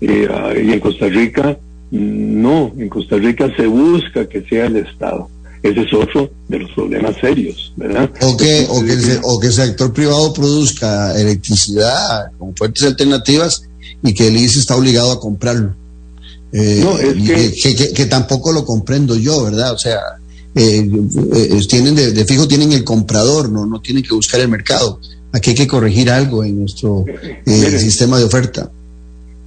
L: Eh, y en Costa Rica no, en Costa Rica se busca que sea el Estado. Ese es otro de los problemas serios, ¿verdad?
A: O que, o que, el, o que el sector privado produzca electricidad con fuentes alternativas y que el ICE está obligado a comprarlo. Eh, no, es que... Que, tampoco lo comprendo yo, ¿verdad? O sea, eh, eh, tienen de, fijo tienen el comprador, no, no tienen que buscar el mercado. Aquí hay que corregir algo en nuestro sistema de oferta.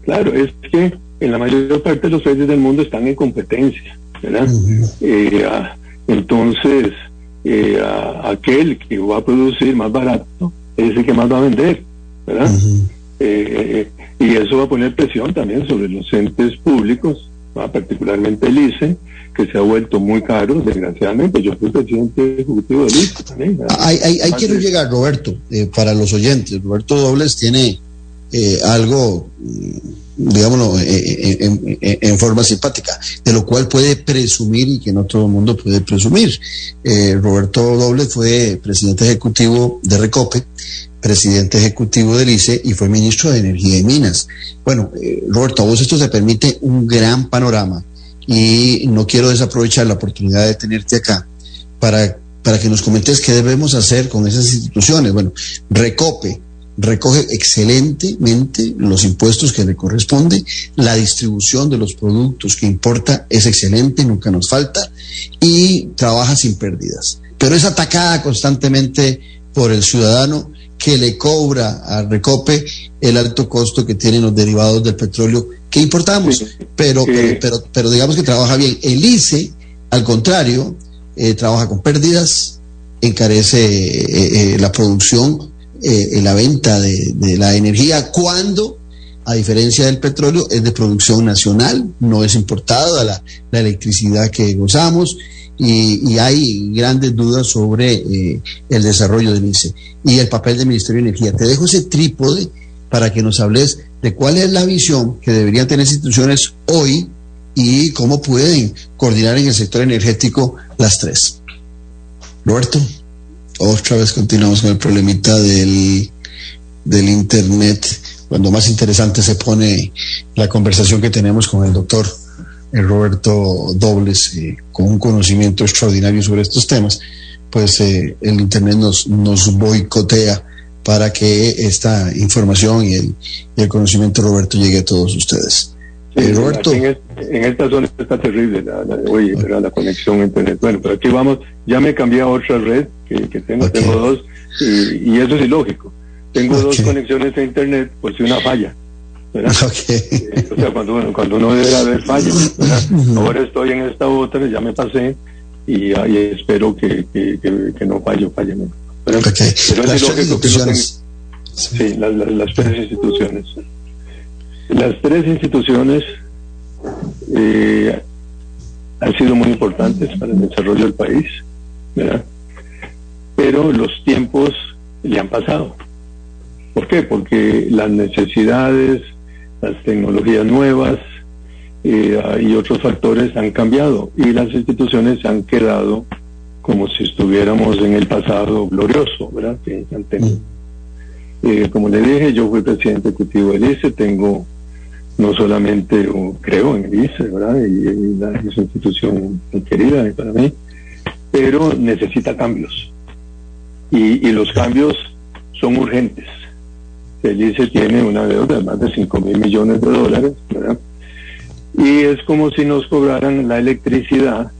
L: Claro, es que en la mayor parte de los países del mundo están en competencia, ¿verdad? Eh, entonces, eh, aquel que va a producir más barato es el que más va a vender, ¿verdad? Eh, y eso va a poner presión también sobre los entes públicos, particularmente el ICE, que se ha vuelto muy caro, desgraciadamente. Yo soy presidente ejecutivo del ICE también.
A: Hay quiero llegar, Roberto, para los oyentes. Roberto Dobles tiene algo digámoslo, eh, eh, eh, en, forma simpática, de lo cual puede presumir y que no todo el mundo puede presumir. Roberto Doble fue presidente ejecutivo de Recope, presidente ejecutivo del ICE y fue ministro de Energía y Minas. Bueno, Roberto, a vos esto te permite un gran panorama y no quiero desaprovechar la oportunidad de tenerte acá para, para que nos comentes qué debemos hacer con esas instituciones. Bueno, Recope, recoge excelentemente los impuestos que le corresponde, la distribución de los productos que importa es excelente, nunca nos falta, y trabaja sin pérdidas. Pero es atacada constantemente por el ciudadano que le cobra a Recope el alto costo que tienen los derivados del petróleo que importamos. Pero, pero, pero, digamos que trabaja bien. El ICE, al contrario, eh, trabaja con pérdidas, encarece eh, eh, la producción eh, la venta de, la energía cuando, a diferencia del petróleo, es de producción nacional, no es importada la, electricidad que gozamos y, hay grandes dudas sobre eh, el desarrollo del ICE y el papel del Ministerio de Energía. Te dejo ese trípode para que nos hables de cuál es la visión que deberían tener instituciones hoy y cómo pueden coordinar en el sector energético las tres. Roberto otra vez continuamos con el problemita del, del Internet, cuando más interesante se pone la conversación que tenemos con el doctor eh, Roberto Dobles, eh, con un conocimiento extraordinario sobre estos temas, pues eh, el Internet nos, nos boicotea para que esta información y el, y el conocimiento Roberto llegue a todos ustedes.
L: Roberto. En, esta zona está terrible la, la, la conexión a internet. Bueno, pero aquí vamos, ya me cambié a otra red que, tengo, tengo dos, y, eso es ilógico. Tengo dos conexiones a internet, pues si una falla. Eh, o sea, cuando, cuando uno debe haber fallas. Ahora estoy en esta otra, ya me pasé, y, ahí espero que, que, no falle, falle. Pero, pero es ilógico que no Sí, las, las tres instituciones. Las tres instituciones eh, han sido muy importantes para el desarrollo del país. ¿verdad? Pero los tiempos le han pasado. ¿Por qué? Porque las necesidades, las tecnologías nuevas eh, y otros factores han cambiado y las instituciones se han quedado como si estuviéramos en el pasado glorioso, ¿verdad? Eh, como le dije, yo fui presidente ejecutivo del ICE, tengo no solamente, creo en el ICE, ¿verdad? Y, la, es una institución muy querida para mí, pero necesita cambios. Y, y los cambios son urgentes. El ICE tiene una deuda de más de 5 mil millones de dólares, ¿verdad? Y es como si nos cobraran la electricidad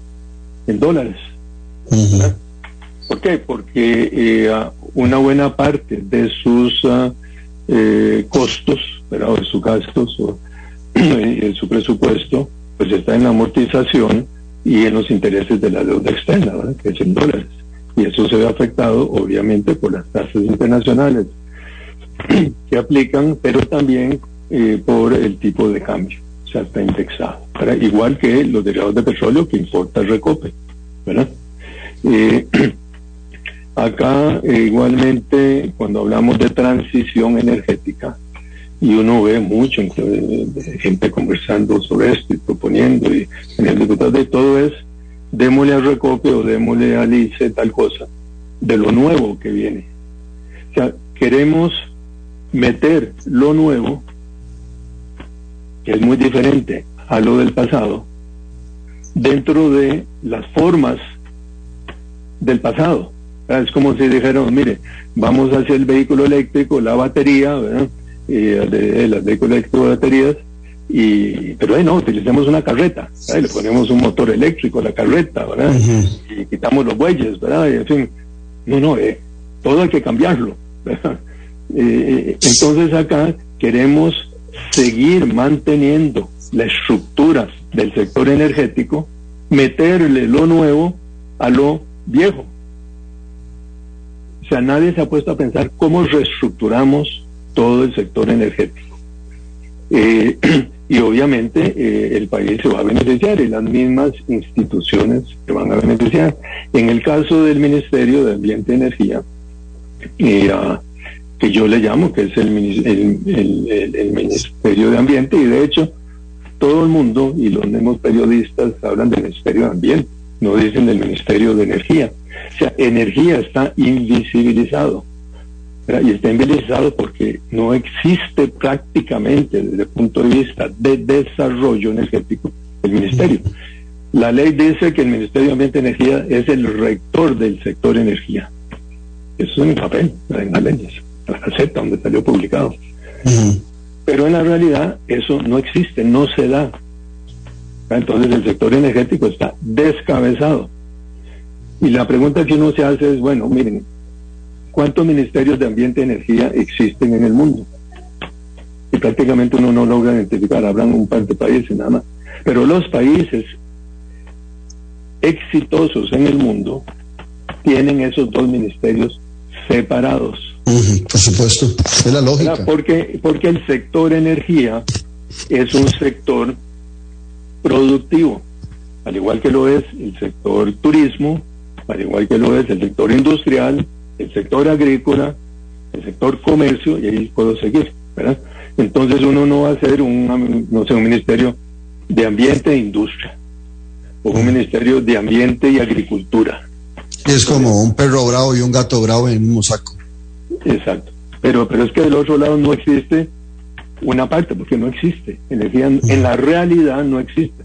L: en dólares. ¿Por qué? Porque eh, una buena parte de sus eh, costos, o de sus gastos, o en su presupuesto, pues está en la amortización y en los intereses de la deuda externa, que es en dólares. Y eso se ve afectado, obviamente, por las tasas internacionales que aplican, pero también eh, por el tipo de cambio. O sea, está indexado. Igual que los derivados de petróleo que importa el Recope. ¿verdad? Eh, acá eh, igualmente cuando hablamos de transición energética y uno ve mucho gente conversando sobre esto y proponiendo y en de todo es démosle al recope o démosle al ICE tal cosa de lo nuevo que viene. O sea, queremos meter lo nuevo, que es muy diferente a lo del pasado, dentro de las formas del pasado. Es como si dijeron, mire, vamos hacia el vehículo eléctrico, la batería, ¿verdad? Y de, las vehículos eléctricos baterías, y, pero ahí no, utilicemos una carreta, le ponemos un motor eléctrico a la carreta, ¿verdad? Y quitamos los bueyes, ¿verdad? Y en fin, no, no, eh, todo hay que cambiarlo, ¿verdad? Eh, entonces acá queremos seguir manteniendo la estructura del sector energético, meterle lo nuevo a lo viejo. O sea, nadie se ha puesto a pensar cómo reestructuramos todo el sector energético. Eh, y obviamente eh, el país se va a beneficiar y las mismas instituciones se van a beneficiar. En el caso del Ministerio de Ambiente y Energía, que yo le llamo, que es el, el, Ministerio de Ambiente, y de hecho todo el mundo y los mismos periodistas hablan del Ministerio de Ambiente no dicen del Ministerio de Energía. O sea, energía está invisibilizado. Y está invisibilizado porque no existe prácticamente desde el punto de vista de desarrollo energético el ministerio. La ley dice que el Ministerio de Ambiente y Energía es el rector del sector energía. Eso es en el papel, en las leyes, en la caseta donde salió publicado. Pero en la realidad eso no existe, no se da. Entonces el sector energético está descabezado. Y la pregunta que uno se hace es, bueno, miren, ¿cuántos ministerios de ambiente y energía existen en el mundo? Y prácticamente uno no logra identificar, habrán un par de países nada más. Pero los países exitosos en el mundo tienen esos dos ministerios separados.
A: por supuesto, es la lógica.
L: Porque, porque el sector energía es un sector productivo, al igual que lo es el sector turismo, al igual que lo es el sector industrial, el sector agrícola, el sector comercio, y ahí puedo seguir, ¿verdad? Entonces uno no va a ser un, no sé, un ministerio de ambiente e industria, o un ministerio de ambiente y agricultura.
A: Es como un perro bravo y un gato bravo en un saco.
L: Exacto. Pero, pero es que del otro lado no existe una parte, porque no existe. En la realidad no existe.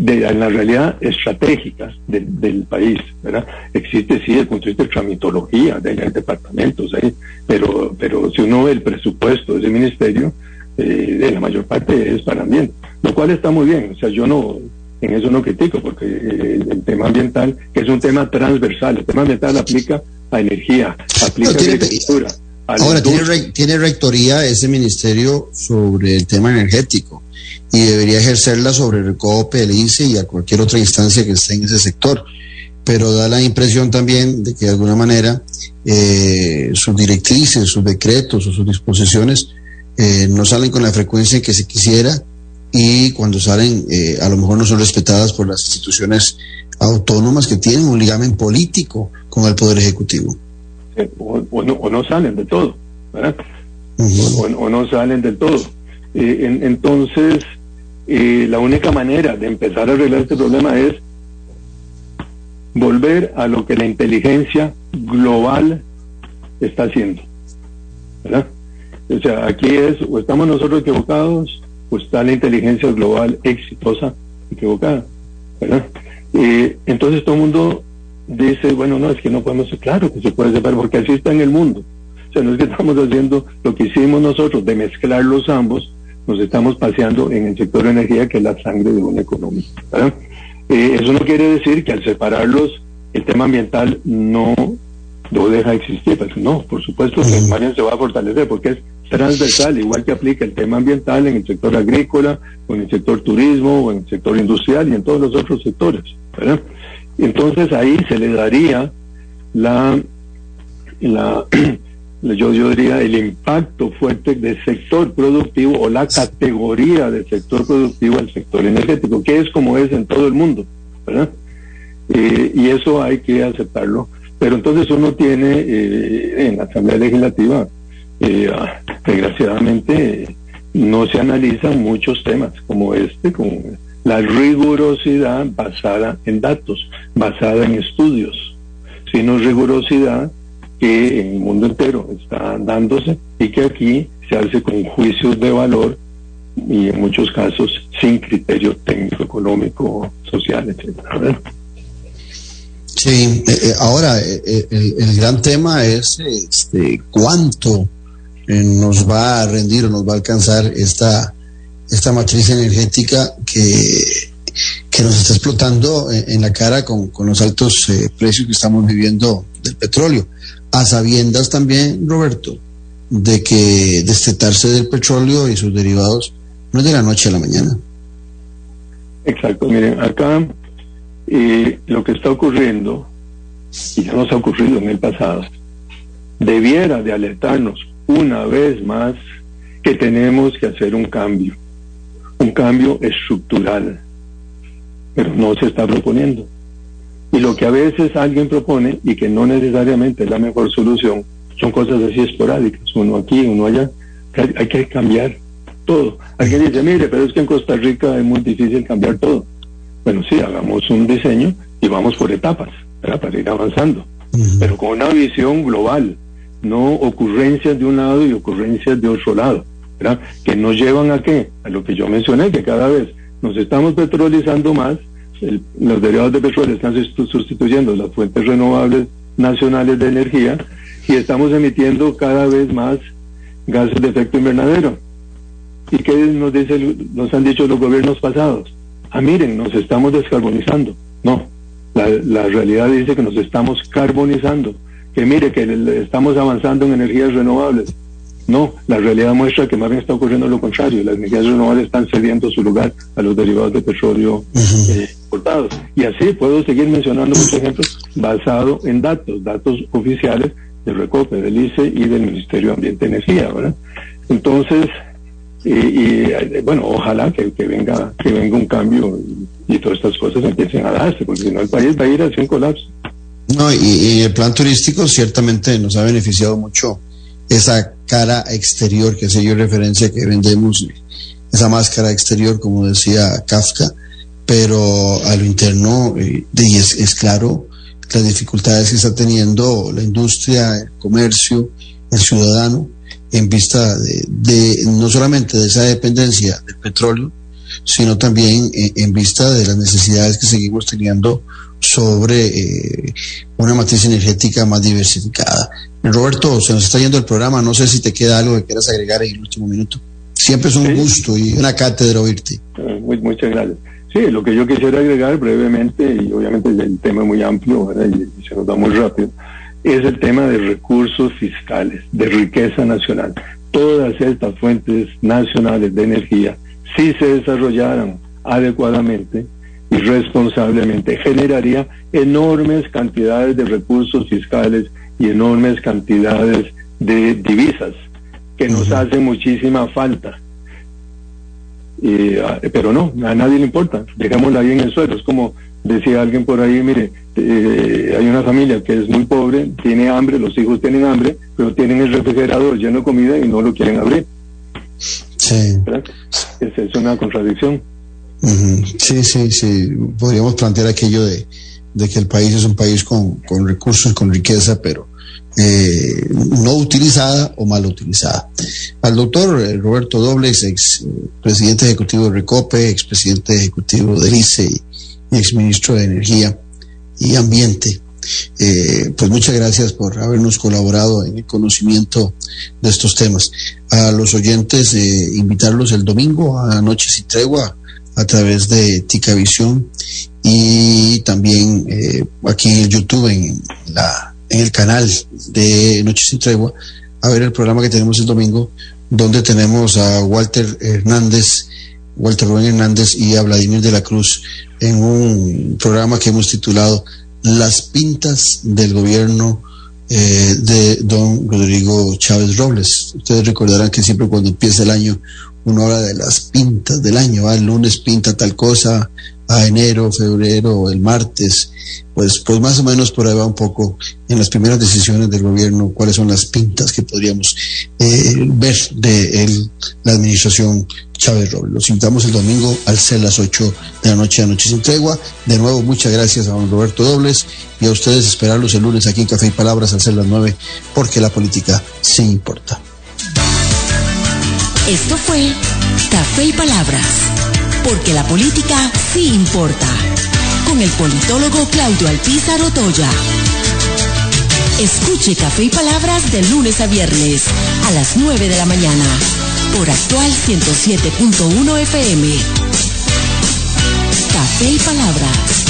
L: De, en la realidad estratégica del país, ¿verdad? Existe, sí, el punto de vista de tramitología, de, hay departamentos, ahí, pero, pero si uno ve el presupuesto de ese ministerio, eh, de la mayor parte es para ambiente, lo cual está muy bien, o sea, yo no, en eso no critico, porque eh, el tema ambiental, que es un tema transversal, el tema ambiental aplica a energía, aplica a agricultura
A: Ahora, tiene, rectoría ese ministerio sobre el tema energético y debería ejercerla sobre el RECOPE, el INSE y a cualquier otra instancia que esté en ese sector. Pero da la impresión también de que de alguna manera eh, sus directrices, sus decretos o sus disposiciones eh, no salen con la frecuencia que se quisiera y cuando salen eh, a lo mejor no son respetadas por las instituciones autónomas que tienen un ligamen político con el Poder Ejecutivo.
L: o, no, salen de todo, ¿verdad? o, no salen del todo. Eh, entonces, eh, la única manera de empezar a arreglar este problema es volver a lo que la inteligencia global está haciendo. O sea, aquí es, o estamos nosotros equivocados, o está la inteligencia global exitosa equivocada. ¿verdad? Entonces todo el mundo dice, bueno, no, es que no podemos claro que se puede separar, porque así está en el mundo. O sea, no es que estamos haciendo lo que hicimos nosotros de mezclar los ambos, nos estamos paseando en el sector de energía, que es la sangre de una economía. Eh, eso no quiere decir que al separarlos el tema ambiental no, no deja de existir. Pues no, por supuesto que el se va a fortalecer porque es transversal, igual que aplica el tema ambiental en el sector agrícola, o en el sector turismo, o en el sector industrial y en todos los otros sectores. Entonces ahí se le daría la, la yo, yo diría el impacto fuerte del sector productivo o la categoría del sector productivo al sector energético, que es como es en todo el mundo, ¿verdad? Eh, y eso hay que aceptarlo. Pero entonces uno tiene eh, en la Asamblea Legislativa eh, desgraciadamente no se analizan muchos temas como este, como la rigurosidad basada en datos, basada en estudios, sino rigurosidad que en el mundo entero está dándose y que aquí se hace con juicios de valor y en muchos casos sin criterio técnico, económico, social, etcétera.
A: Sí, eh, eh, ahora el, el, gran tema es este, cuánto eh, nos va a rendir o nos va a alcanzar esta, esta matriz energética que, que nos está explotando en, la cara con, los altos eh, precios que estamos viviendo del petróleo. A sabiendas también, Roberto, de que destetarse del petróleo y sus derivados no es de la noche a la mañana.
L: Exacto, miren, acá eh, lo que está ocurriendo, y ya nos ha ocurrido en el pasado, debiera de alertarnos una vez más que tenemos que hacer un cambio, un cambio estructural, pero no se está proponiendo. Y lo que a veces alguien propone y que no necesariamente es la mejor solución, son cosas así esporádicas, uno aquí, uno allá, hay que cambiar todo. Alguien dice, mire, pero es que en Costa Rica es muy difícil cambiar todo. Bueno, sí, hagamos un diseño y vamos por etapas para ir avanzando, pero con una visión global, no ocurrencias de un lado y ocurrencias de otro lado, ¿verdad? que nos llevan a qué? A lo que yo mencioné, que cada vez nos estamos petrolizando más, los derivados de petróleo están sustituyendo las fuentes renovables nacionales de energía y estamos emitiendo cada vez más gases de efecto invernadero. ¿Y qué nos, dice, nos han dicho los gobiernos pasados? Ah, miren, nos estamos descarbonizando. No, la, la realidad dice que nos estamos carbonizando que mire que estamos avanzando en energías renovables. No, la realidad muestra que más bien está ocurriendo lo contrario. Las energías renovables están cediendo su lugar a los derivados de petróleo eh, importados. Y así puedo seguir mencionando muchos ejemplos basados en datos, datos oficiales del RECOPE, del ICE y del Ministerio de Ambiente y Energía, ¿verdad? Entonces, y, eh, bueno, ojalá que, venga que venga un cambio y, todas estas cosas empiecen a darse, porque si no el país va a ir hacia un colapso.
A: No, y, el plan turístico ciertamente nos ha beneficiado mucho esa cara exterior que hace yo referencia que vendemos, esa máscara exterior, como decía Kafka, pero a lo interno, eh, es, es claro las dificultades que está teniendo la industria, el comercio, el ciudadano, en vista de, no solamente de esa dependencia del petróleo, sino también en vista de las necesidades que seguimos teniendo sobre eh, una matriz energética más diversificada. Roberto, se nos está yendo el programa, no sé si te queda algo que quieras agregar en el último minuto. Siempre es un gusto y una cátedra oírte.
L: Eh, muchas gracias. Sí, lo que yo quisiera agregar brevemente, y obviamente el tema es muy amplio y, se nos da muy rápido, es el tema de recursos fiscales, de riqueza nacional. Todas estas fuentes nacionales de energía, si se desarrollaran adecuadamente, irresponsablemente generaría enormes cantidades de recursos fiscales y enormes cantidades de divisas que nos hacen muchísima falta. Ah, pero no, a nadie le importa, dejémosla ahí en el suelo. Es como Decía alguien por ahí, mire, eh, hay una familia que es muy pobre, tiene hambre, los hijos tienen hambre, pero tienen el refrigerador lleno de comida y no lo quieren abrir.
A: Sí.
L: Esa es una contradicción.
A: Sí, sí, sí. Podríamos plantear aquello de, que el país es un país con, con recursos, con riqueza, pero eh, no utilizada o mal utilizada. Al doctor eh, Roberto Dobles, ex eh, presidente ejecutivo de Recope, ex presidente ejecutivo del ICE y ex ministro de Energía y Ambiente. pues muchas gracias por habernos colaborado en el conocimiento de estos temas. A los oyentes, invitarlos el domingo a Noches y Tregua a través de Ticavisión y también aquí en YouTube en la en el canal de Noches sin Tregua a ver el programa que tenemos el domingo, donde tenemos a Walter Hernández, Walter Rubén Hernández y a Vladimir de la Cruz en un programa que hemos titulado Las pintas del gobierno eh, de don Rodrigo Chávez Robles. Ustedes recordarán que siempre cuando empieza el año uno habla de las pintas del año, el lunes pinta tal cosa, a enero, febrero, el martes, pues, pues más o menos por ahí va un poco en las primeras decisiones del gobierno, cuáles son las pintas que podríamos eh, ver de la administración Chávez Robles. Los invitamos el domingo al ser las 8 de la noche a Noche Sin Tregua. De nuevo, muchas gracias a don Roberto Dobles y a ustedes esperarlos el lunes aquí en Café y Palabras al ser las 9, porque la política sí importa.
B: Esto fue Café y Palabras porque la política sí importa. Con el politólogo Claudio Alpizar Otoya. Escuche Café y Palabras de lunes a viernes a las 9 de la mañana por actual 107.1 FM. Café y Palabras